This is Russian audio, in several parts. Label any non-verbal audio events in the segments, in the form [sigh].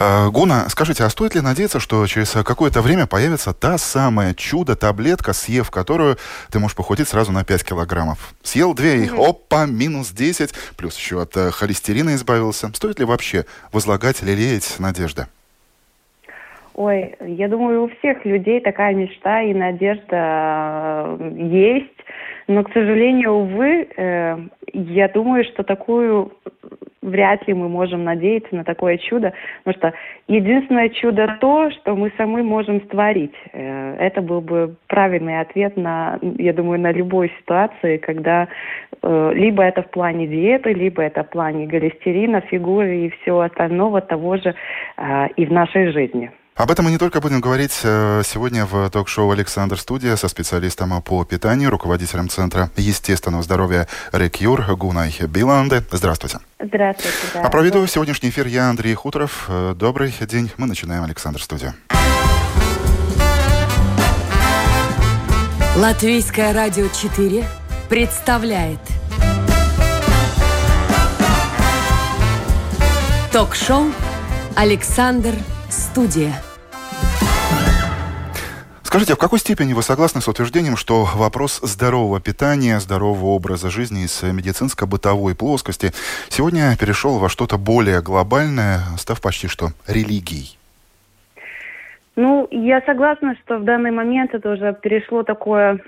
А, Гуна, скажите, а стоит ли надеяться, что через какое-то время появится та самая чудо-таблетка, съев которую ты можешь похудеть сразу на 5 килограммов? Съел две и mm-hmm. опа, минус 10, плюс еще от э, холестерина избавился. Стоит ли вообще возлагать, лелеять надежды? Ой, я думаю, у всех людей такая мечта и надежда э, есть. Но, к сожалению, увы, э, я думаю, что такую вряд ли мы можем надеяться на такое чудо, потому что единственное чудо то, что мы сами можем створить. Э, это был бы правильный ответ на, я думаю, на любой ситуации, когда э, либо это в плане диеты, либо это в плане холестерина, фигуры и всего остального того же э, и в нашей жизни. Об этом мы не только будем говорить э, сегодня в ток-шоу «Александр Студия» со специалистом по питанию, руководителем Центра естественного здоровья «Рекюр» Гунай Биланде. Здравствуйте. Здравствуйте. Да. А проведу сегодняшний эфир я, Андрей Хуторов. Э, добрый день. Мы начинаем «Александр Студия». Латвийское радио 4 представляет ток-шоу «Александр Студия». Скажите, а в какой степени вы согласны с утверждением, что вопрос здорового питания, здорового образа жизни из медицинско-бытовой плоскости сегодня перешел во что-то более глобальное, став почти что религией? Ну, я согласна, что в данный момент это уже перешло такое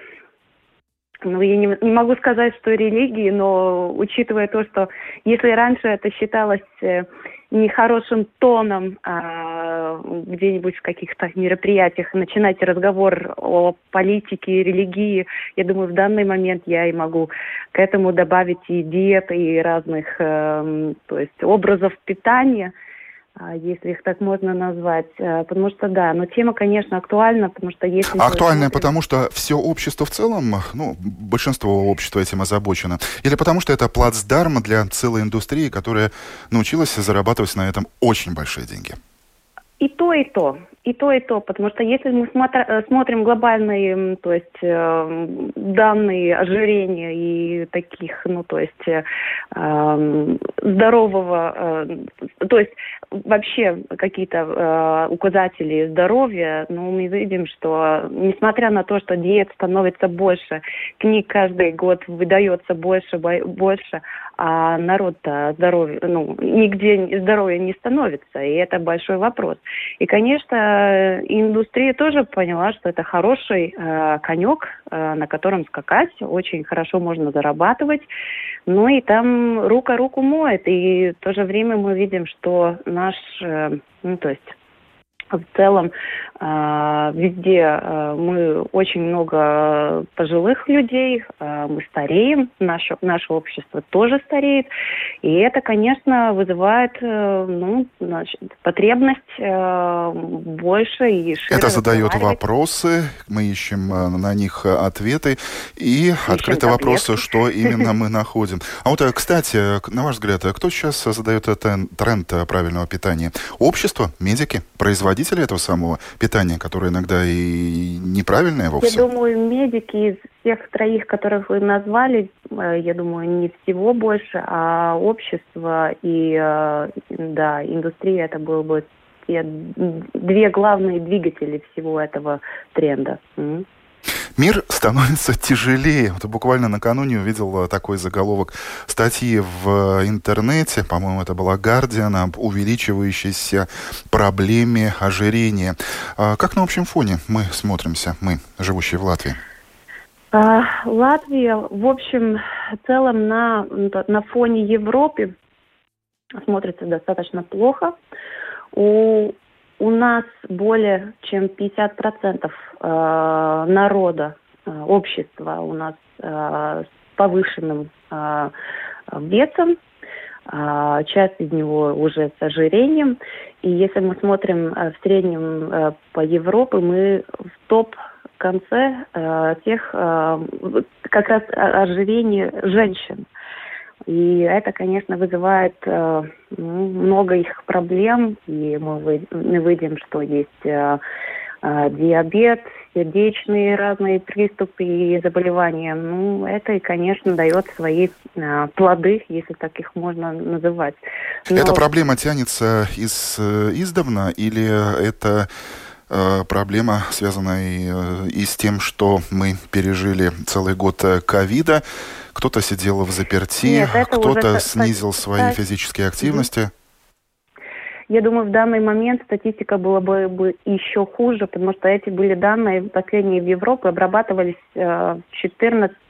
ну, я не, не могу сказать, что религии, но учитывая то, что если раньше это считалось э, нехорошим тоном а, где-нибудь в каких-то мероприятиях начинать разговор о политике, религии, я думаю, в данный момент я и могу к этому добавить и диеты, и разных, э, то есть образов питания – если их так можно назвать. Э, потому что, да, но тема, конечно, актуальна, потому что если... Актуальная, смотрим... потому что все общество в целом, ну, большинство общества этим озабочено, или потому что это плацдарм для целой индустрии, которая научилась зарабатывать на этом очень большие деньги? И то, и то и то, и то, потому что если мы э, смотрим глобальные, то есть э, данные ожирения и таких, ну, то есть э, здорового, э, то есть вообще какие-то э, указатели здоровья, ну, мы видим, что несмотря на то, что диет становится больше, книг каждый год выдается больше, больше, а народ-то здоровье, ну, нигде здоровья не становится, и это большой вопрос. И, конечно, индустрия тоже поняла, что это хороший э, конек, э, на котором скакать, очень хорошо можно зарабатывать, ну и там рука руку моет, и в то же время мы видим, что наш, э, ну, то есть в целом э, везде э, мы очень много пожилых людей, э, мы стареем, наше, наше общество тоже стареет, и это, конечно, вызывает ну, значит, потребность больше и шире Это задает вопросы, мы ищем на них ответы, и ищем таблетки. вопросы, что [laughs] именно мы находим. А вот, кстати, на ваш взгляд, кто сейчас задает тренд правильного питания? Общество, медики, производители? Производители этого самого питания, которое иногда и неправильное вовсе? Я думаю, медики из всех троих, которых вы назвали, э, я думаю, не всего больше, а общество и э, да, индустрия это было бы те две главные двигатели всего этого тренда. Мир становится тяжелее. Вот буквально накануне увидел э, такой заголовок статьи в интернете, по-моему, это была Guardian, об увеличивающейся проблеме ожирения. А как на общем фоне мы смотримся, мы, живущие в Латвии? А, Латвия, в общем, в целом на, на фоне Европы смотрится достаточно плохо. У у нас более чем 50% э, народа, э, общества у нас э, с повышенным весом, часть из него уже с ожирением. И если мы смотрим в среднем по Европе, мы в топ конце тех как раз ожирение женщин. И это, конечно, вызывает э, ну, много их проблем, и мы, вы, мы видим, что есть э, э, диабет, сердечные разные приступы и заболевания. Ну, это, конечно, дает свои э, плоды, если так их можно называть. Но... Эта проблема тянется из, э, издавна или это проблема, связанная и, э, и с тем, что мы пережили целый год ковида. Кто-то сидел в заперти, кто-то снизил свои физические активности. Я думаю, в данный момент статистика была бы, бы еще хуже, потому что эти были данные последние в Европе, обрабатывались э, в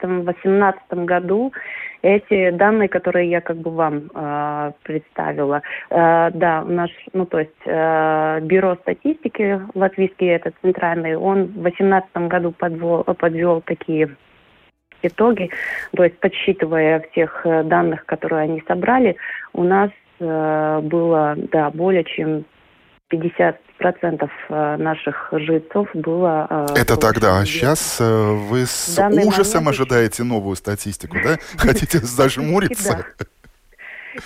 2014-2018 году. Эти данные, которые я как бы вам э, представила, э, да, наш, ну то есть э, бюро статистики латвийский, этот центральный, он в 2018 году подвел, подвел такие итоги, то есть подсчитывая всех э, данных, которые они собрали, у нас было, да, более чем 50 процентов э, наших жильцов было... Э, Это тогда, а сейчас вы с ужасом момент... ожидаете новую статистику, да? [laughs] Хотите зажмуриться?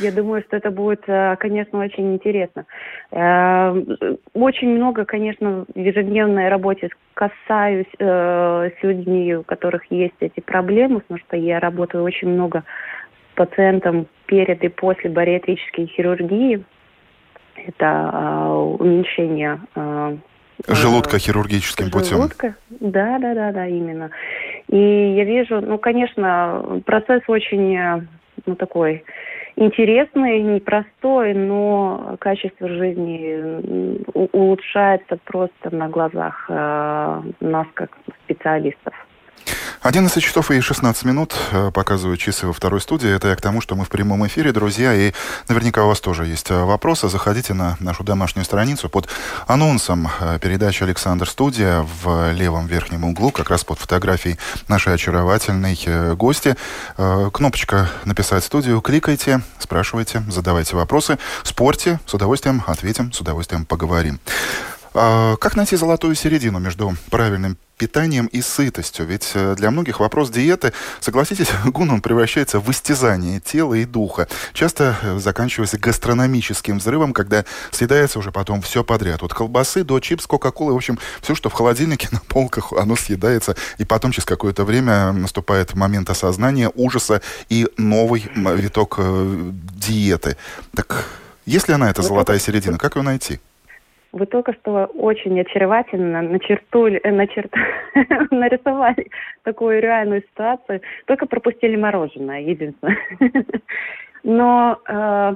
Я думаю, что это будет, конечно, очень интересно. Очень много, конечно, в ежедневной работе касаюсь с людьми, у которых есть эти проблемы, потому что я работаю очень много пациентам перед и после бариатрической хирургии. Это э, уменьшение э, желудка хирургическим желудка. путем. Да, да, да, да, именно. И я вижу, ну, конечно, процесс очень, ну, такой интересный, непростой, но качество жизни улучшается просто на глазах э, нас как специалистов. 11 часов и 16 минут э, показывают часы во второй студии. Это я к тому, что мы в прямом эфире, друзья, и наверняка у вас тоже есть э, вопросы. Заходите на нашу домашнюю страницу под анонсом э, передачи «Александр Студия» в левом верхнем углу, как раз под фотографией нашей очаровательной гости. Кнопочка «Написать студию». Кликайте, спрашивайте, задавайте вопросы. Спорьте, с удовольствием ответим, с удовольствием поговорим. А, как найти золотую середину между правильным питанием и сытостью. Ведь э, для многих вопрос диеты, согласитесь, [laughs] гун он превращается в истязание тела и духа. Часто э, заканчивается гастрономическим взрывом, когда съедается уже потом все подряд. От колбасы до чипс, кока-колы, в общем, все, что в холодильнике [laughs] на полках, оно съедается. И потом через какое-то время наступает момент осознания, ужаса и новый виток э, диеты. Так, есть ли она, эта золотая середина? Как ее найти? Вы только что очень очаровательно начертули, э, начерт... [laughs] нарисовали такую реальную ситуацию. Только пропустили мороженое, единственное. [laughs] Но, э,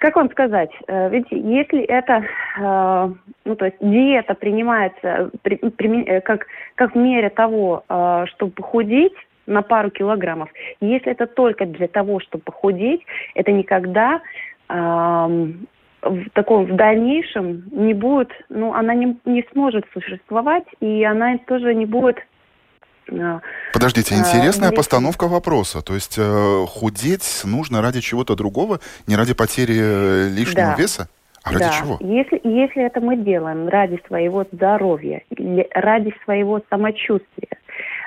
как вам сказать, э, ведь если это, э, ну то есть диета принимается при, при, э, как, как в мере того, э, чтобы похудеть, на пару килограммов. Если это только для того, чтобы похудеть, это никогда в таком в дальнейшем не будет, ну, она не, не сможет существовать, и она тоже не будет а, Подождите, интересная а, постановка вопроса. То есть э, худеть нужно ради чего-то другого, не ради потери э, лишнего да. веса? А ради да. чего? Если, если это мы делаем ради своего здоровья, ради своего самочувствия,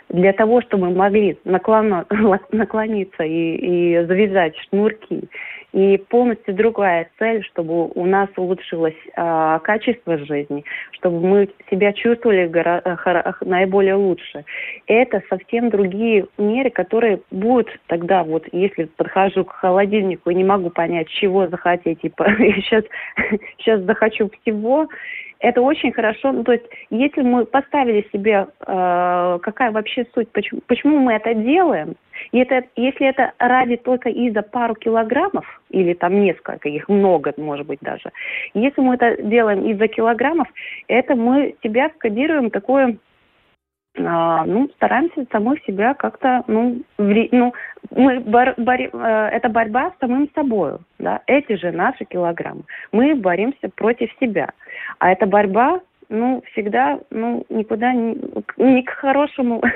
для того, чтобы мы могли наклона, [laughs] наклониться и, и завязать шнурки, и полностью другая цель, чтобы у нас улучшилось э, качество жизни, чтобы мы себя чувствовали гора- наиболее лучше. Это совсем другие меры, которые будут тогда, вот если подхожу к холодильнику и не могу понять, чего захотеть, типа, сейчас, сейчас захочу всего, это очень хорошо. Ну, то есть, если мы поставили себе, э, какая вообще суть, почему, почему мы это делаем, и это, если это ради только из-за пару килограммов, или там несколько, их много, может быть, даже, если мы это делаем из-за килограммов, это мы себя скодируем такое а, ну, стараемся самой себя как-то, ну, вре- ну мы бор- бор- э, это борьба с самым собой, да, эти же наши килограммы. Мы боремся против себя. А эта борьба ну, всегда, ну, никуда не, не к хорошему. [laughs]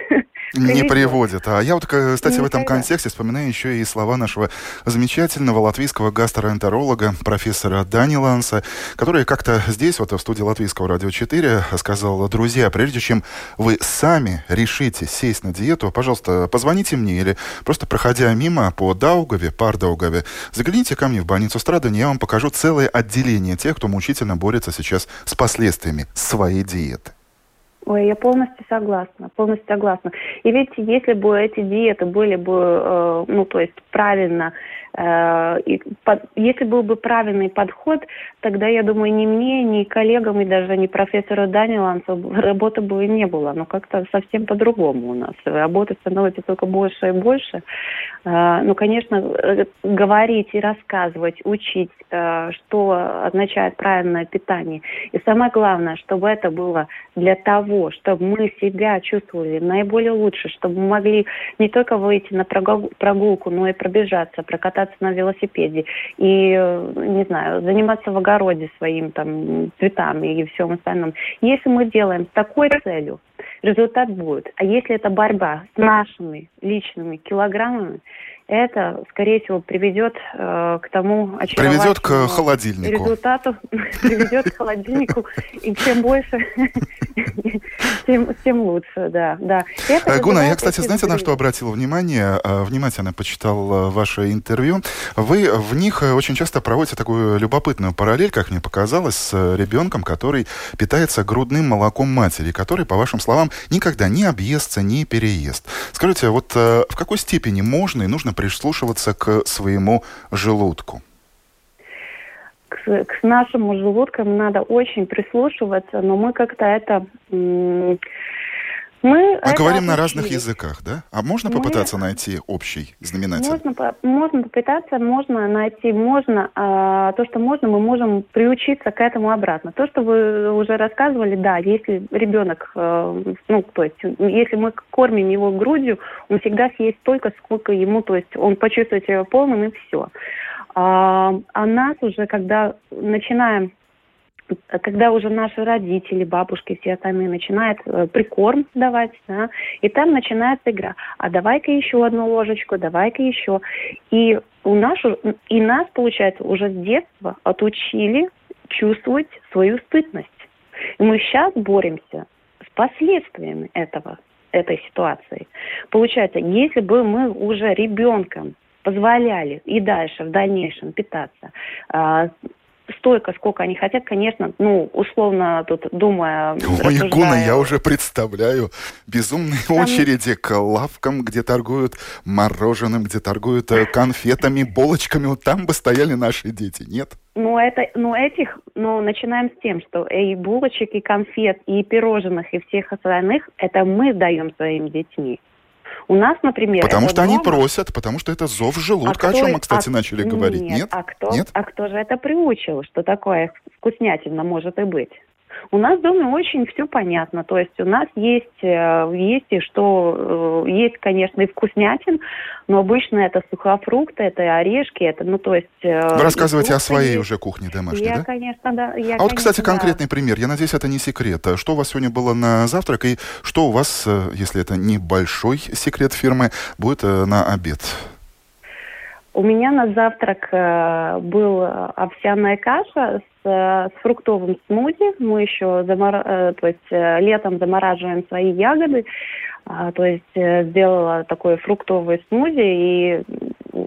Не приводит. А я вот, кстати, в этом контексте вспоминаю еще и слова нашего замечательного латвийского гастроэнтеролога, профессора Дани Ланса, который как-то здесь, вот в студии Латвийского радио 4, сказал, друзья, прежде чем вы сами решите сесть на диету, пожалуйста, позвоните мне или просто проходя мимо по Даугаве, пар Даугаве, загляните ко мне в больницу Страдания, я вам покажу целое отделение тех, кто мучительно борется сейчас с последствиями своей диеты. Ой, я полностью согласна, полностью согласна. И ведь если бы эти диеты были бы, э, ну, то есть правильно и под, если был бы правильный подход, тогда, я думаю, ни мне, ни коллегам, и даже ни профессору Данилансу работы бы и не было. Но как-то совсем по-другому у нас. Работы становится только больше и больше. Э, ну, конечно, э, говорить и рассказывать, учить, что означает правильное питание. И самое главное, чтобы это было для того, чтобы мы себя чувствовали наиболее лучше, чтобы мы могли не только выйти на прогулку, но и пробежаться, прокататься кататься на велосипеде и, э, не знаю, заниматься в огороде своим там цветами и всем остальном. Если мы делаем с такой целью, результат будет. А если это борьба с нашими личными килограммами, это, скорее всего, приведет э, к тому Приведет к холодильнику. Результату [laughs] приведет к холодильнику. И чем больше, тем, тем лучше, да. да. Это э, Гуна, я, кстати, знаете, на что обратил внимание? Э, внимательно почитал э, ваше интервью. Вы в них очень часто проводите такую любопытную параллель, как мне показалось, с ребенком, который питается грудным молоком матери, который, по вашим словам, никогда не объестся, не переест. Скажите, вот в какой степени можно и нужно прислушиваться к своему желудку? К, к нашему желудкам надо очень прислушиваться, но мы как-то это... Мы, мы говорим на разных языках, да? А можно попытаться мы... найти общий знаменатель? Можно, можно попытаться, можно найти, можно. А, то, что можно, мы можем приучиться к этому обратно. То, что вы уже рассказывали, да, если ребенок, э, ну, то есть, если мы кормим его грудью, он всегда съест столько, сколько ему, то есть, он почувствует себя полным и все. А, а нас уже, когда начинаем когда уже наши родители, бабушки, все остальные начинают э, прикорм давать, да, и там начинается игра. А давай-ка еще одну ложечку, давай-ка еще. И у нас, и нас, получается, уже с детства отучили чувствовать свою стыдность. И мы сейчас боремся с последствиями этого, этой ситуации. Получается, если бы мы уже ребенком позволяли и дальше, в дальнейшем питаться а, столько, сколько они хотят, конечно, ну, условно тут думая... Ой, Гуна, я уже представляю безумные Там... очереди к лавкам, где торгуют мороженым, где торгуют э, конфетами, булочками. Вот там бы стояли наши дети, нет? Ну, это, ну, этих, ну, начинаем с тем, что и булочек, и конфет, и пирожных, и всех остальных, это мы даем своим детьми. У нас, например... Потому что дома... они просят, потому что это зов желудка, а о чем мы, кстати, а... начали говорить. Нет, Нет? А, кто, Нет? а кто же это приучил, что такое вкуснятина может и быть? У нас дома очень все понятно. То есть у нас есть, э, есть и что, э, есть, конечно, и вкуснятин, но обычно это сухофрукты, это орешки, это, ну, то есть... Э, Вы рассказываете о своей есть. уже кухне домашней, я, да? конечно, да. Я, а вот, кстати, конкретный да. пример. Я надеюсь, это не секрет. Что у вас сегодня было на завтрак и что у вас, если это не большой секрет фирмы, будет на обед? У меня на завтрак э, был овсяная каша с, э, с фруктовым смузи. Мы еще замор... э, то есть, э, летом замораживаем свои ягоды. Э, то есть э, сделала такой фруктовый смузи, и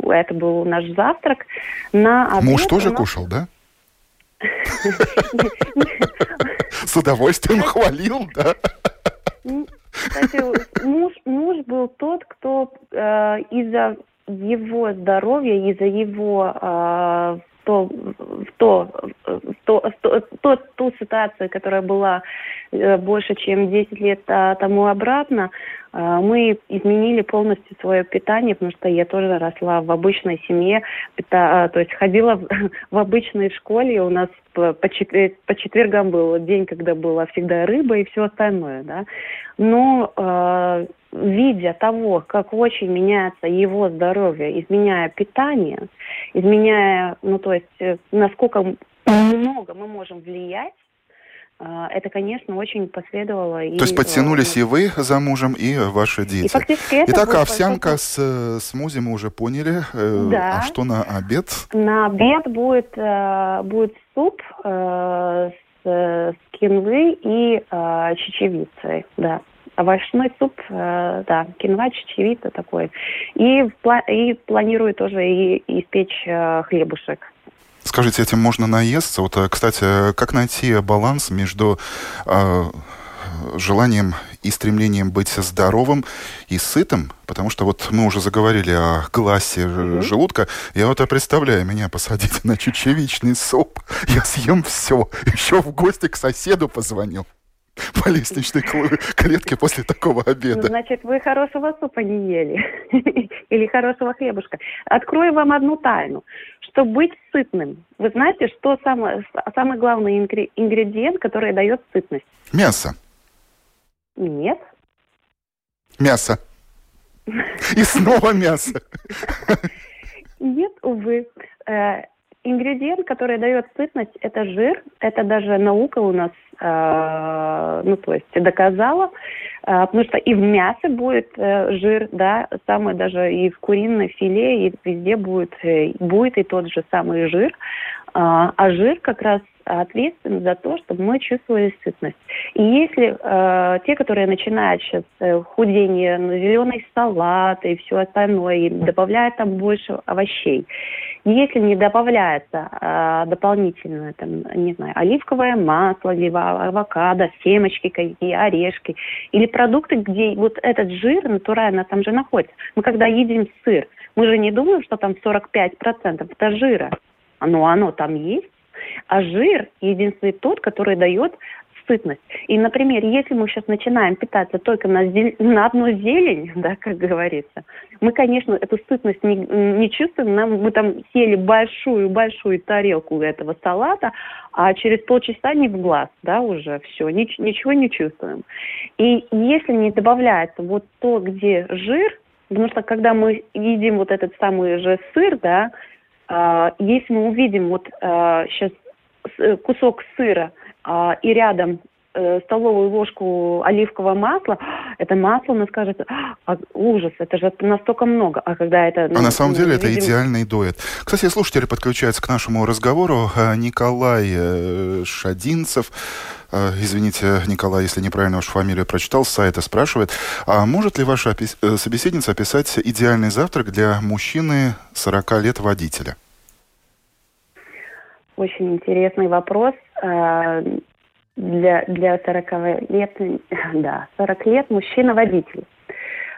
это был наш завтрак. На обед Муж тоже нас... кушал, да? [laughs] С удовольствием хвалил, да? Кстати, муж, муж был тот, кто э, из-за его здоровья, из-за его э, то, то, то, то, то, ту ситуацию, которая была э, больше, чем 10 лет а, тому обратно, а, мы изменили полностью свое питание, потому что я тоже росла в обычной семье, то есть ходила в [laughs] обычной школе, у нас по, по, четвер, по четвергам был день, когда была всегда рыба и все остальное, да. Но э, видя того, как очень меняется его здоровье, изменяя питание, изменяя, ну то есть э, насколько много мы можем влиять, э, это, конечно, очень последовало. То и, есть подтянулись и вы за мужем, и ваши дети. И Итак, овсянка с э, смузи мы уже поняли. Да. А что на обед? На обед будет, будет суп с, с кинвы и чечевицей, да овощной суп, э, да, кинва, чечевица такой. И, и планирую тоже и испечь э, хлебушек. Скажите, этим можно наесться? Вот, кстати, как найти баланс между э, желанием и стремлением быть здоровым и сытым, потому что вот мы уже заговорили о гласе mm-hmm. желудка. Я вот представляю, меня посадить на чечевичный суп, я съем все. Еще в гости к соседу позвонил по лестничной клетке после такого обеда. Значит, вы хорошего супа не ели. [laughs] Или хорошего хлебушка. Открою вам одну тайну. Чтобы быть сытным, вы знаете, что самое, самый главный ингредиент, который дает сытность? Мясо. Нет. Мясо. И снова мясо. Нет, увы. Э, ингредиент, который дает сытность, это жир. Это даже наука у нас, э, ну, то есть доказала. Э, потому что и в мясе будет жир, да, самое даже и в куриной филе, и везде будет, будет и тот же самый жир. А жир как раз ответственны за то, чтобы мы чувствовали сытность. И если э, те, которые начинают сейчас э, худение на зеленый салат и все остальное, и добавляют там больше овощей, если не добавляется э, дополнительно, там, не знаю, оливковое масло, либо авокадо, семечки какие, орешки, или продукты, где вот этот жир натурально там же находится. Мы когда едим сыр, мы же не думаем, что там 45% это жира. Но оно там есть. А жир единственный тот, который дает сытность. И, например, если мы сейчас начинаем питаться только на, зелень, [laughs] на одну зелень, [laughs] да, как говорится, мы, конечно, эту сытность не, не чувствуем. Нам, мы там съели большую-большую тарелку этого салата, а через полчаса не в глаз, да, уже все, нич, ничего не чувствуем. И если не добавляется вот то, где жир, потому что когда мы едим вот этот самый же сыр, да, если мы увидим вот сейчас а, э, кусок сыра а, и рядом э, столовую ложку оливкового масла, это масло, он скажет, а, ужас, это же настолько много. А когда это... Ну, а на самом деле видим... это идеальный дуэт. Кстати, слушатели подключаются к нашему разговору. Николай э, Шадинцев, извините, Николай, если неправильно вашу фамилию прочитал, с сайта спрашивает, а может ли ваша собеседница описать идеальный завтрак для мужчины 40 лет водителя? Очень интересный вопрос. Для, для 40 лет, [laughs] да, 40 лет мужчина-водитель.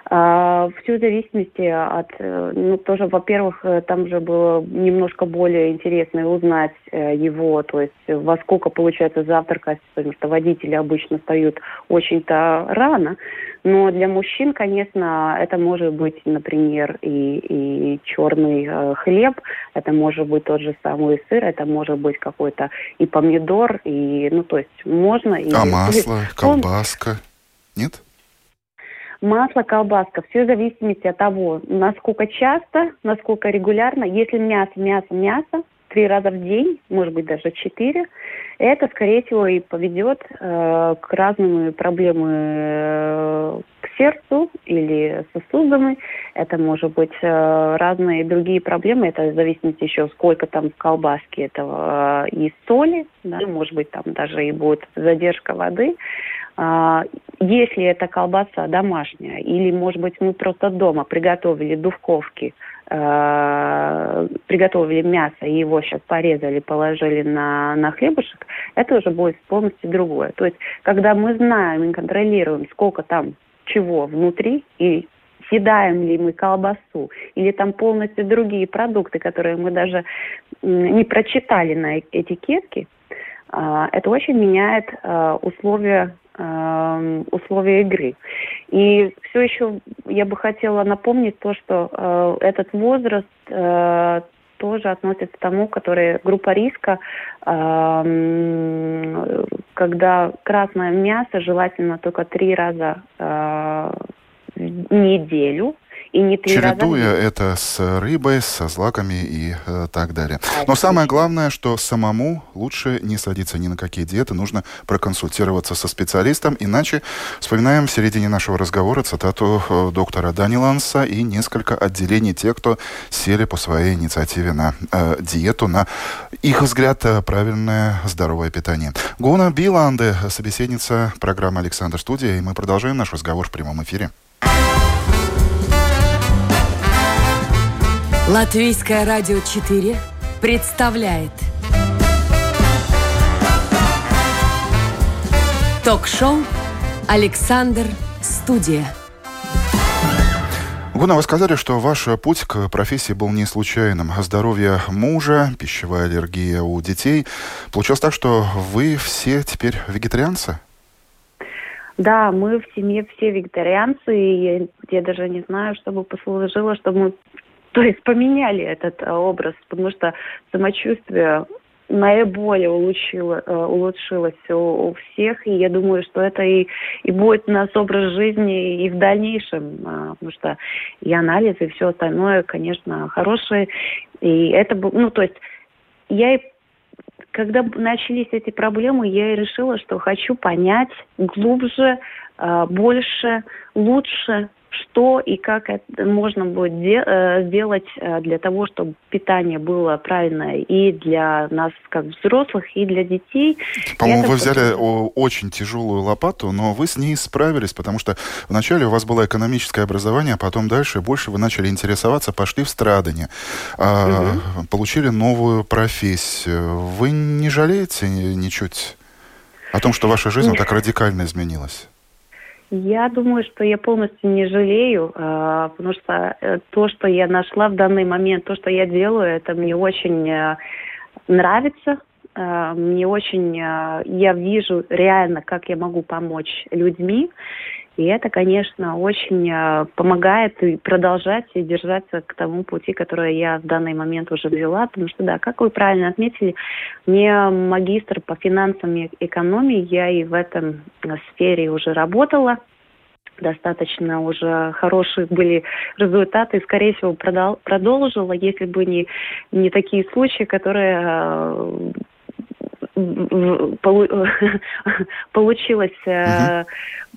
А, Все в зависимости от, э, ну, тоже, во-первых, э, там же было немножко более интересно узнать э, его, то есть во сколько получается завтракать, потому что водители обычно встают очень-то рано, но для мужчин, конечно, это может быть, например, и, и черный хлеб, это может быть тот же самый сыр, это может быть какой-то и помидор, и, ну, то есть можно... И, а масло, [laughs] колбаска, нет? Масло, колбаска, все в зависимости от того, насколько часто, насколько регулярно. Если мясо, мясо, мясо, три раза в день, может быть даже четыре, это, скорее всего, и поведет э, к разным проблемам э, к сердцу или сосудам. Это может быть э, разные другие проблемы. Это в еще, сколько там в колбаске этого э, и соли, да, может быть, там даже и будет задержка воды. А, если это колбаса домашняя, или, может быть, мы просто дома приготовили духовки, э, приготовили мясо и его сейчас порезали, положили на, на хлебушек, это уже будет полностью другое. То есть, когда мы знаем и контролируем, сколько там чего внутри, и съедаем ли мы колбасу, или там полностью другие продукты, которые мы даже не прочитали на этикетке, э, это очень меняет э, условия Эм, условия игры. И все еще я бы хотела напомнить то, что э, этот возраст э, тоже относится к тому, который группа риска, э, когда красное мясо желательно только три раза э, в неделю, и не три Чередуя раза это с рыбой, со злаками и э, так далее. А Но самое главное, что самому лучше не садиться ни на какие диеты, нужно проконсультироваться со специалистом, иначе вспоминаем в середине нашего разговора цитату э, доктора Даниланса и несколько отделений тех, кто сели по своей инициативе на э, диету, на их взгляд э, правильное здоровое питание. Гуна Биланде, собеседница программы «Александр Студия», и мы продолжаем наш разговор в прямом эфире. Латвийское радио 4 представляет Ток-шоу «Александр Студия». Гуна, вы сказали, что ваш путь к профессии был не случайным. Здоровье мужа, пищевая аллергия у детей. Получилось так, что вы все теперь вегетарианцы? Да, мы в семье все вегетарианцы, и я даже не знаю, что бы послужило, чтобы мы [laughs] то есть поменяли этот а, образ, потому что самочувствие наиболее улучшило, э, улучшилось у, у всех, и я думаю, что это и, и будет у нас образ жизни и в дальнейшем, а, потому что и анализ, и все остальное, конечно, хорошие, и это, ну, то есть я и когда начались эти проблемы, я и решила, что хочу понять глубже, больше, лучше, что и как это можно будет де- э, сделать э, для того, чтобы питание было правильное и для нас, как взрослых, и для детей. По-моему, вы взяли очень тяжелую лопату, но вы с ней справились, потому что вначале у вас было экономическое образование, а потом дальше больше вы начали интересоваться, пошли в страдания, угу. получили новую профессию. Вы не жалеете ничуть о том, что ваша жизнь так радикально изменилась? Я думаю, что я полностью не жалею, а, потому что э, то, что я нашла в данный момент, то, что я делаю, это мне очень э, нравится. А, мне очень, э, я вижу реально, как я могу помочь людьми. И это, конечно, очень э, помогает и продолжать и держаться к тому пути, который я в данный момент уже взяла. Потому что, да, как вы правильно отметили, мне магистр по финансам и экономии, я и в этом сфере уже работала достаточно уже хорошие были результаты, скорее всего, продол- продолжила, если бы не, не такие случаи, которые э, [laughs] получилось Э,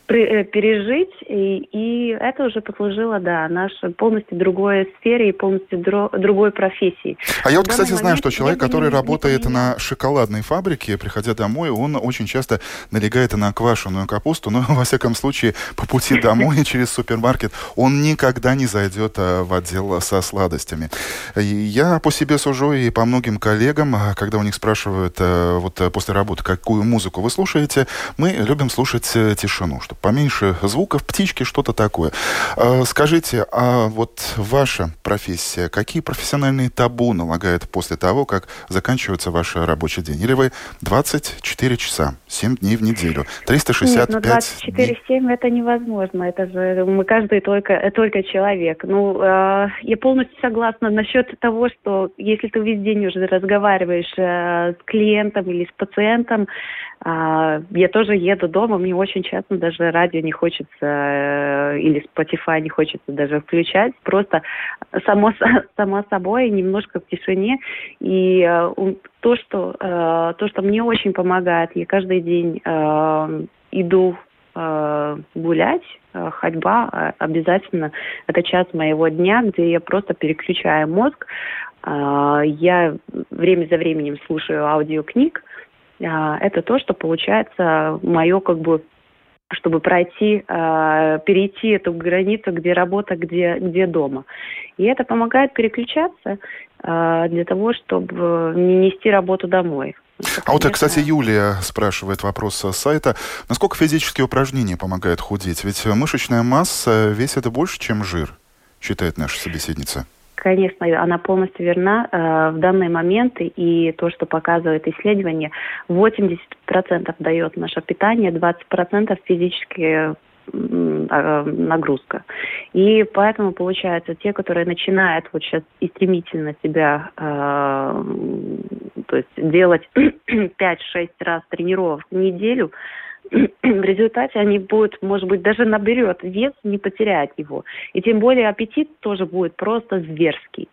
пережить, и, и это уже послужило, да, нашей полностью другой сфере и полностью дро, другой профессии. А я вот, кстати, знаю, что человек, который работает на шоколадной фабрике, приходя домой, он очень часто налегает на квашеную капусту, но, [laughs] во всяком случае, по пути домой [laughs] через супермаркет он никогда не зайдет а, в отдел со сладостями. Я по себе сужу и по многим коллегам, а, когда у них спрашивают а, вот после работы, какую музыку вы слушаете, мы любим слушать э, тишину, что поменьше звуков, птички, что-то такое. А, скажите, а вот ваша профессия, какие профессиональные табу налагает после того, как заканчивается ваш рабочий день? Или вы 24 часа, 7 дней в неделю, 365 Нет, ну 24-7 это невозможно. Это же мы каждый только, только человек. Ну, э, я полностью согласна насчет того, что если ты весь день уже разговариваешь э, с клиентом или с пациентом, э, я тоже еду дома, мне очень часто даже радио не хочется э, или Spotify не хочется даже включать, просто само, [laughs] само собой, немножко в тишине. И э, то, что, э, то, что мне очень помогает, я каждый день иду гулять, ходьба обязательно. Это час моего дня, где я просто переключаю мозг. Я время за временем слушаю аудиокниг. Это то, что получается мое как бы чтобы пройти, э, перейти эту границу, где работа, где, где дома. И это помогает переключаться э, для того, чтобы не нести работу домой. А вот, кстати, Юлия спрашивает вопрос с сайта. Насколько физические упражнения помогают худеть? Ведь мышечная масса весит больше, чем жир, считает наша собеседница конечно, она полностью верна э, в данный момент, и то, что показывает исследование, 80% дает наше питание, 20% физические а, нагрузка. И поэтому, получается, те, которые начинают вот сейчас и стремительно себя э, то есть делать [clears throat] 5-6 раз тренировок в неделю, в результате они будут, может быть, даже наберет вес, не потеряет его. И тем более аппетит тоже будет просто зверский.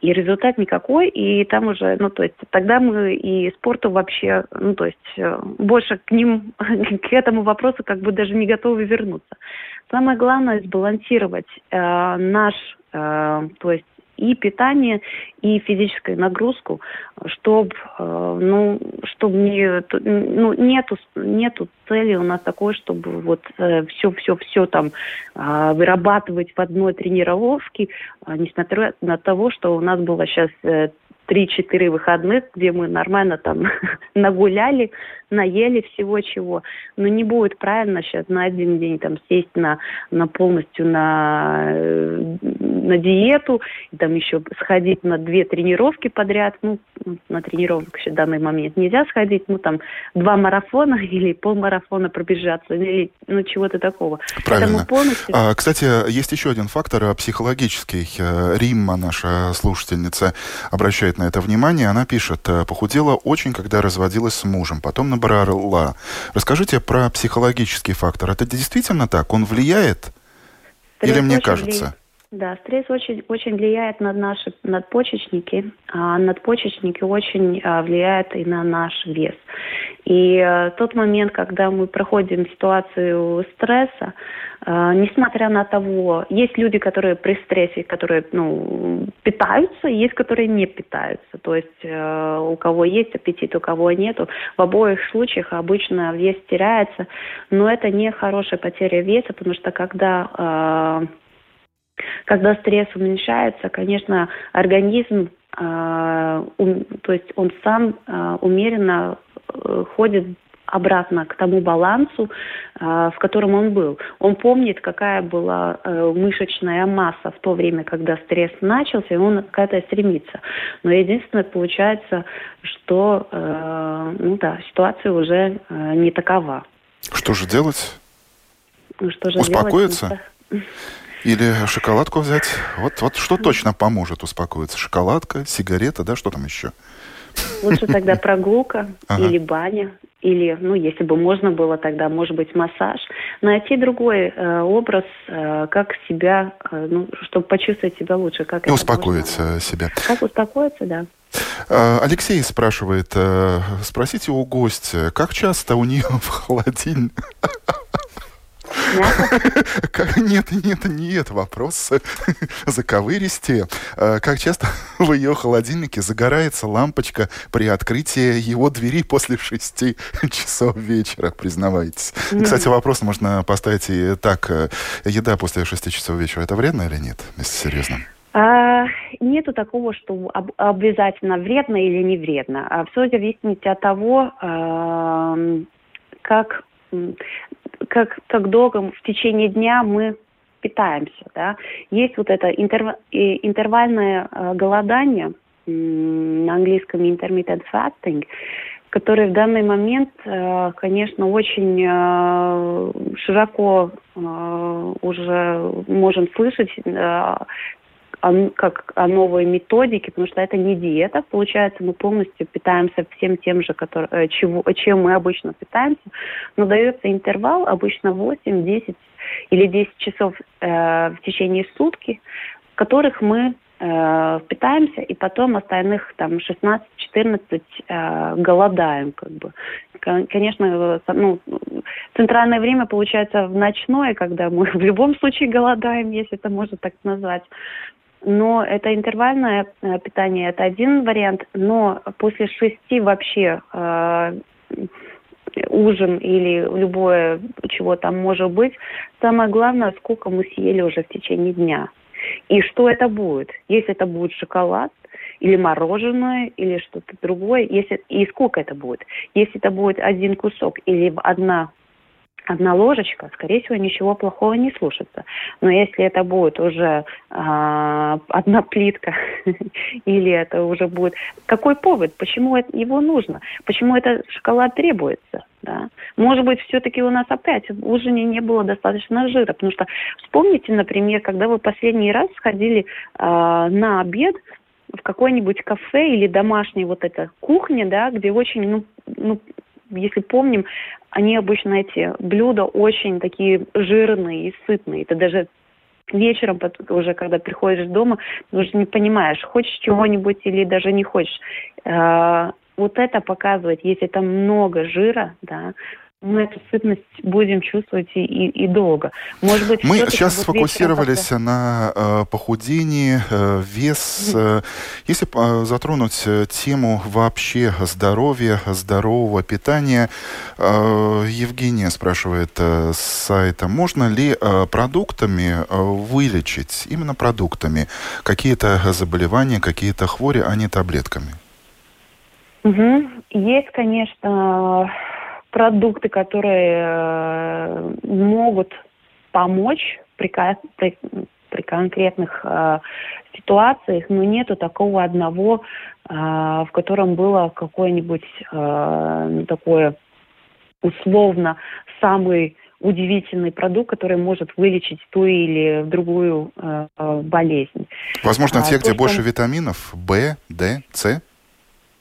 И результат никакой, и там уже, ну, то есть, тогда мы и спорту вообще, ну, то есть, э, больше к ним, [laughs] к этому вопросу как бы даже не готовы вернуться. Самое главное сбалансировать э, наш, э, то есть, и питание, и физическую нагрузку, чтобы, э, ну, чтобы не, ну, нету, нету цели у нас такой, чтобы вот все, все, все там э, вырабатывать в одной тренировке, э, несмотря на того, что у нас было сейчас 3-4 выходных, где мы нормально там [laughs] нагуляли, наели всего чего. Но не будет правильно сейчас на один день там сесть на, на полностью на, э, на диету, и там еще сходить на две тренировки подряд. Ну, на тренировок еще в данный момент нельзя сходить, ну там два марафона [laughs] или полмарафона пробежаться, или ну чего-то такого. Правильно. Полностью... А, кстати, есть еще один фактор а, психологический. Э, Римма, наша слушательница, обращает на это внимание. Она пишет, «Э, похудела очень, когда разводилась с мужем, потом набрала. Расскажите про психологический фактор. Это действительно так? Он влияет? Стресс Или мне кажется? Влияет. Да, стресс очень, очень влияет на наши надпочечники, а надпочечники очень а, влияют и на наш вес. И а, тот момент, когда мы проходим ситуацию стресса, а, несмотря на того, есть люди, которые при стрессе, которые ну, питаются, есть, которые не питаются. То есть а, у кого есть аппетит, у кого нету. В обоих случаях обычно вес теряется, но это не хорошая потеря веса, потому что когда а, когда стресс уменьшается, конечно, организм, э, ум, то есть он сам э, умеренно э, ходит обратно к тому балансу, э, в котором он был. Он помнит, какая была э, мышечная масса в то время, когда стресс начался, и он к этой стремится. Но единственное, получается, что э, ну да, ситуация уже э, не такова. Что же делать? Ну, что же Успокоиться? Делать? Или шоколадку взять. Вот, вот что точно поможет успокоиться? Шоколадка, сигарета, да, что там еще? Лучше тогда прогулка ага. или баня, или, ну, если бы можно было тогда, может быть, массаж. Найти другой э, образ, э, как себя, э, ну, чтобы почувствовать себя лучше. Как И успокоить можно... себя. Как успокоиться, да. Э, Алексей спрашивает, э, спросите у гостя, как часто у нее в холодильнике [laughs] нет, нет, нет, вопрос [laughs] заковыристее. А, как часто [laughs] в ее холодильнике загорается лампочка при открытии его двери после шести часов вечера, признавайтесь. Кстати, вопрос можно поставить и так. Э, еда после шести часов вечера, это вредно или нет, если серьезно? А, нету такого, что об, обязательно вредно или не вредно. А все зависит от того, а, как как, как долго в течение дня мы питаемся. Да? Есть вот это интерв... интервальное э, голодание, на английском intermittent fasting, который в данный момент, э, конечно, очень э, широко уже можем слышать о, как о новой методике, потому что это не диета. Получается, мы полностью питаемся всем тем же, который, э, чего, чем мы обычно питаемся. Но дается интервал обычно 8, 10 или 10 часов э, в течение сутки, в которых мы э, питаемся, и потом остальных там 16-14 э, голодаем, как бы. Конечно, ну, центральное время получается в ночное, когда мы [laughs] в любом случае голодаем, если это можно так назвать. Но это интервальное э, питание, это один вариант, но после шести вообще э, ужин или любое, чего там может быть, самое главное, сколько мы съели уже в течение дня. И что это будет? Если это будет шоколад, или мороженое, или что-то другое, если, и сколько это будет. Если это будет один кусок или одна одна ложечка, скорее всего, ничего плохого не слушается. Но если это будет уже э, одна плитка, [laughs] или это уже будет... Какой повод? Почему это, его нужно? Почему этот шоколад требуется? Да? Может быть, все-таки у нас опять в ужине не было достаточно жира. Потому что вспомните, например, когда вы последний раз сходили э, на обед в какое-нибудь кафе или домашняя вот эта кухня, да, где очень, ну, ну если помним, они обычно эти блюда очень такие жирные и сытные. Это даже вечером, уже когда приходишь дома, уже не понимаешь, хочешь чего-нибудь или даже не хочешь. А, вот это показывает, если там много жира, да, мы эту сытность будем чувствовать и, и, и долго. Может быть, мы сейчас сфокусировались после... на э, похудении, э, вес. Э, если э, затронуть э, тему вообще здоровья, здорового питания, э, Евгения спрашивает э, с сайта, можно ли э, продуктами э, вылечить, именно продуктами, какие-то заболевания, какие-то хвори, а не таблетками? Угу. Есть, конечно, продукты, которые э, могут помочь при, при, при конкретных э, ситуациях, но нету такого одного, э, в котором было какое-нибудь э, ну, такое условно самый удивительный продукт, который может вылечить ту или другую э, болезнь. Возможно, а, те, где что... больше витаминов, В, Д, С?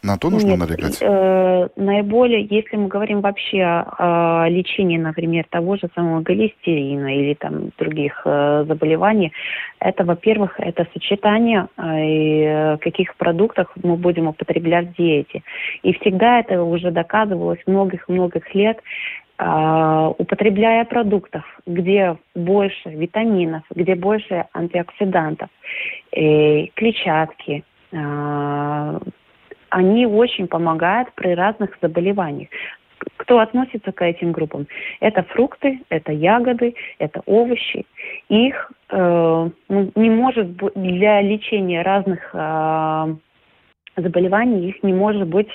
На то нужно Нет, налегать? Э, наиболее, если мы говорим вообще о, лечении, например, того же самого холестерина или там других э, заболеваний, это, во-первых, это сочетание э, каких продуктов мы будем употреблять в диете. И всегда это уже доказывалось многих-многих лет, Uh, употребляя продуктов, где больше витаминов, где больше антиоксидантов, э, клетчатки, они очень помогают при разных заболеваниях. Кто относится к этим группам? Это фрукты, это ягоды, это овощи. Их э, ну, не может быть для лечения разных э, заболеваний их не может быть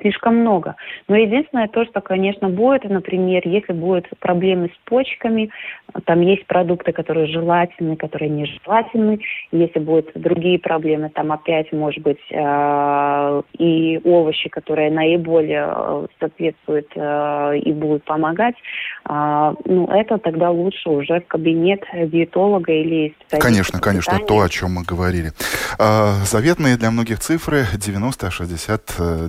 слишком много. Но единственное то, что, конечно, будет, например, если будут проблемы с почками, там есть продукты, которые желательны, которые нежелательны. Если будут другие проблемы, там опять, может быть, э, и овощи, которые наиболее э, соответствуют и будут помогать, ну, это тогда лучше уже в кабинет диетолога или специалиста. Конечно, конечно, то, о чем мы говорили. Заветные для многих цифры 90, 60,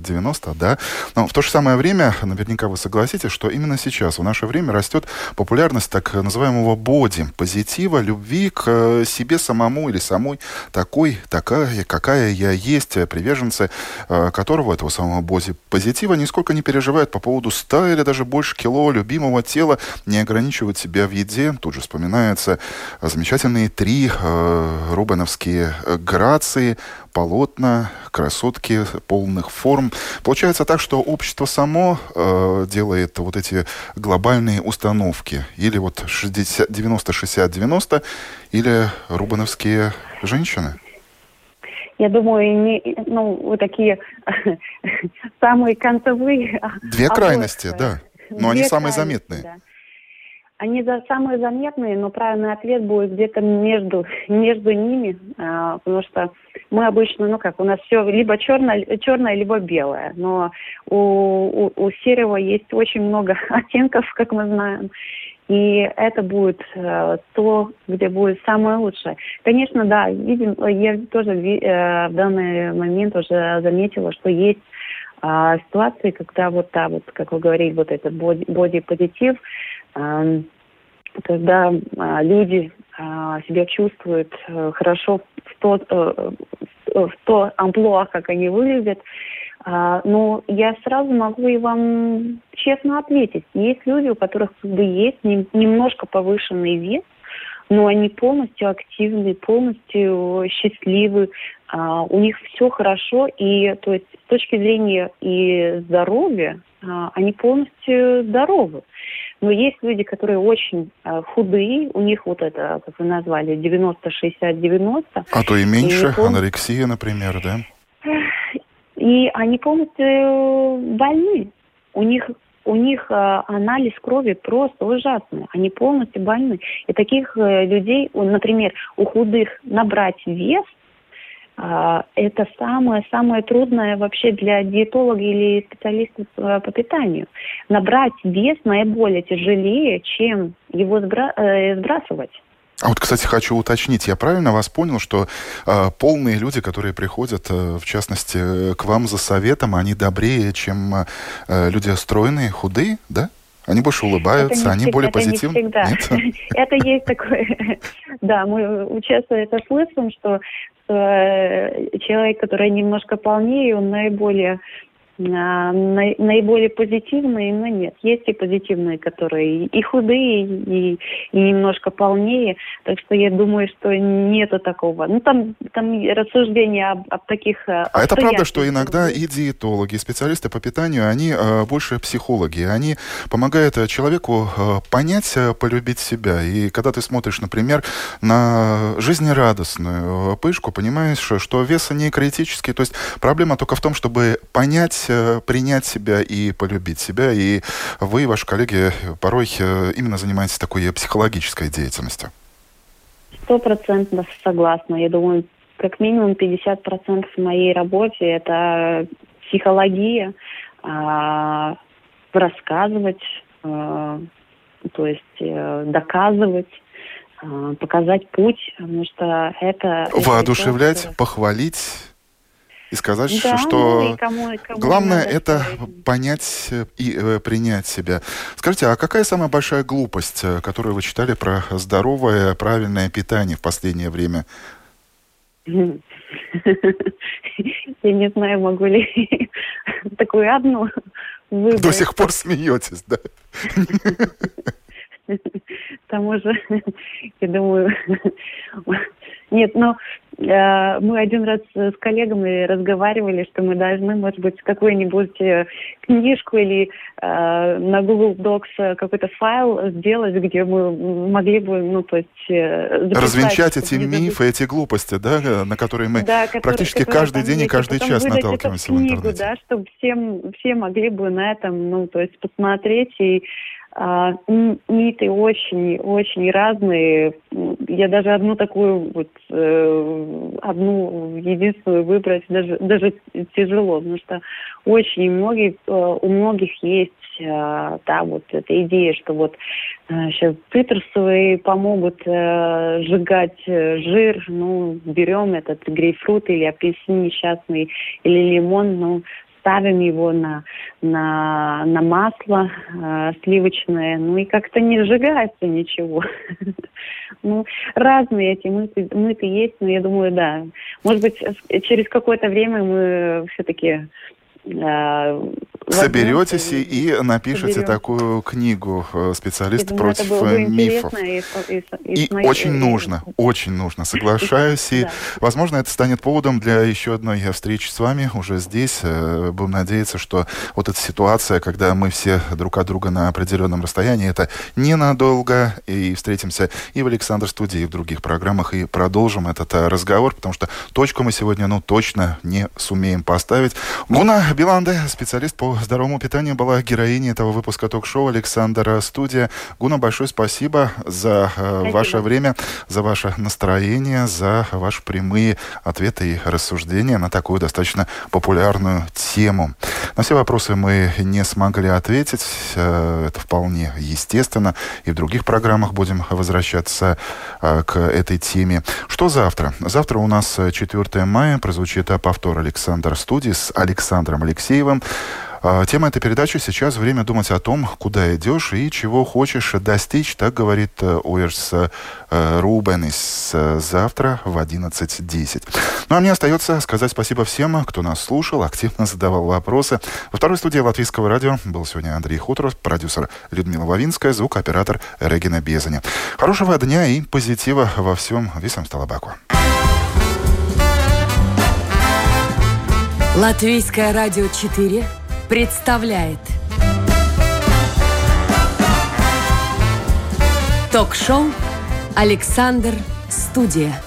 90 90, да. Но в то же самое время, наверняка вы согласитесь, что именно сейчас, в наше время, растет популярность так называемого боди, позитива, любви к э, себе самому или самой такой, такая, какая я есть, приверженцы э, которого, этого самого боди позитива, нисколько не переживают по поводу 100 или даже больше кило любимого тела, не ограничивают себя в еде. Тут же вспоминаются замечательные три э, рубеновские грации, полотна, красотки полных форм. Получается так, что общество само э, делает вот эти глобальные установки. Или вот 90-60-90, или рубановские женщины. Я думаю, не, ну, [laughs] вот такие самые концевые. Две крайности, да. Но они самые заметные. Да. Они за, самые заметные, но правильный ответ будет где-то между, [laughs] между ними, а, потому что мы обычно, ну как, у нас все либо черное, черное либо белое, но у, у, у серого есть очень много [laughs] оттенков, как мы знаем, и это будет э, то, где будет самое лучшее. Конечно, да, видим, я тоже э, в данный момент уже заметила, что есть э, ситуации, когда вот, да, вот, как вы говорили, вот этот боди-позитив, когда а, люди а, себя чувствуют а, хорошо то, в то амплуа, как они выглядят. А, но я сразу могу и вам честно ответить. Есть люди, у которых как бы есть не, немножко повышенный вес, но они полностью активны, полностью счастливы, а, у них все хорошо, и то есть с точки зрения и здоровья они полностью здоровы. Но есть люди, которые очень а, худые, у них вот это, как вы назвали, 90-60-90. А то и меньше, и анорексия, например, да? И они полностью больны. У них у них э, анализ крови просто ужасный. Они полностью больны. И таких э, людей, например, у худых набрать вес а, это самое-самое трудное вообще для диетолога или специалиста э, по питанию. Набрать вес наиболее тяжелее, чем его э, сбрасывать. А вот, кстати, хочу уточнить, я правильно вас понял, что э, полные люди, которые приходят, э, в частности, к вам за советом, они добрее, чем э, люди стройные, худые, да? Они больше улыбаются, они всегда, более позитивны? Это не всегда. [laughs] Это есть такое... [laughs] Да, мы часто это слышим, что человек, который немножко полнее, он наиболее наиболее позитивные, но нет. Есть и позитивные, которые и худые, и, и немножко полнее. Так что я думаю, что нету такого. Ну, там, там рассуждения об, об таких... Э, а это правда, что иногда и диетологи, и специалисты по питанию, они э, больше психологи. Они помогают э, человеку э, понять, э, полюбить себя. И когда ты смотришь, например, на жизнерадостную пышку, понимаешь, что вес не критический. То есть проблема только в том, чтобы понять принять себя и полюбить себя. И вы, ваши коллеги, порой э, именно занимаетесь такой психологической деятельностью. Сто процентов согласна. Я думаю, как минимум 50% в моей работе это психология, а, рассказывать, а, то есть э, доказывать, а, показать путь, потому что это... Воодушевлять, это похвалить и сказать, да, что ну, и кому, и кому главное это сказать. понять и э, принять себя. Скажите, а какая самая большая глупость, э, которую вы читали про здоровое, правильное питание в последнее время? [laughs] Я не знаю, могу ли [laughs] такую одну выбрать. До сих пор смеетесь, да? К тому же, я думаю, нет, но э, мы один раз с коллегами разговаривали, что мы должны, может быть, какую-нибудь э, книжку или э, на Google Docs какой-то файл сделать, где мы могли бы, ну, то есть... Э, Развенчать эти мифы, эти глупости, да, на которые мы да, которые, практически которые каждый день и каждый час наталкиваемся книгу, в интернете. Да, чтобы всем, все могли бы на этом, ну, то есть посмотреть и а, ниты очень, очень разные. Я даже одну такую вот, э, одну единственную выбрать даже, даже тяжело, потому что очень многие, э, у многих есть э, да, вот эта идея, что вот сейчас цитрусовые помогут сжигать жир, ну, берем этот грейпфрут или апельсин несчастный, или лимон, ну, ставим его на, на, на масло э, сливочное, ну и как-то не сжигается ничего. [laughs] Ну, разные эти мысли, мысли есть, но я думаю, да. Может быть, через какое-то время мы все-таки соберетесь и, и напишете соберем. такую книгу э, «Специалист думаю, против мифов». И, и, и, и очень нужно, очень нужно, [laughs] соглашаюсь. И, возможно, это станет поводом для еще одной встречи с вами уже здесь. Э, будем надеяться, что вот эта ситуация, когда мы все друг от друга на определенном расстоянии, это ненадолго. И встретимся и в Александр студии, и в других программах, и продолжим этот э, разговор, потому что точку мы сегодня, ну, точно не сумеем поставить. Гуна Биланде, специалист по здоровому питанию была героиней этого выпуска ток-шоу Александра Студия. Гуна, большое спасибо за э, ваше время, за ваше настроение, за ваши прямые ответы и рассуждения на такую достаточно популярную тему. На все вопросы мы не смогли ответить. Э, это вполне естественно. И в других программах будем возвращаться э, к этой теме. Что завтра? Завтра у нас 4 мая прозвучит повтор Александр Студии с Александром Алексеевым. А, тема этой передачи сейчас «Время думать о том, куда идешь и чего хочешь достичь», так говорит э, Уэрс э, Рубенис завтра в 11.10. Ну а мне остается сказать спасибо всем, кто нас слушал, активно задавал вопросы. Во второй студии Латвийского радио был сегодня Андрей Хуторов, продюсер Людмила Вавинская, звукооператор Регина Безаня. Хорошего дня и позитива во всем. Висам Сталабаку. Латвийское радио 4 представляет Ток-шоу «Александр Студия».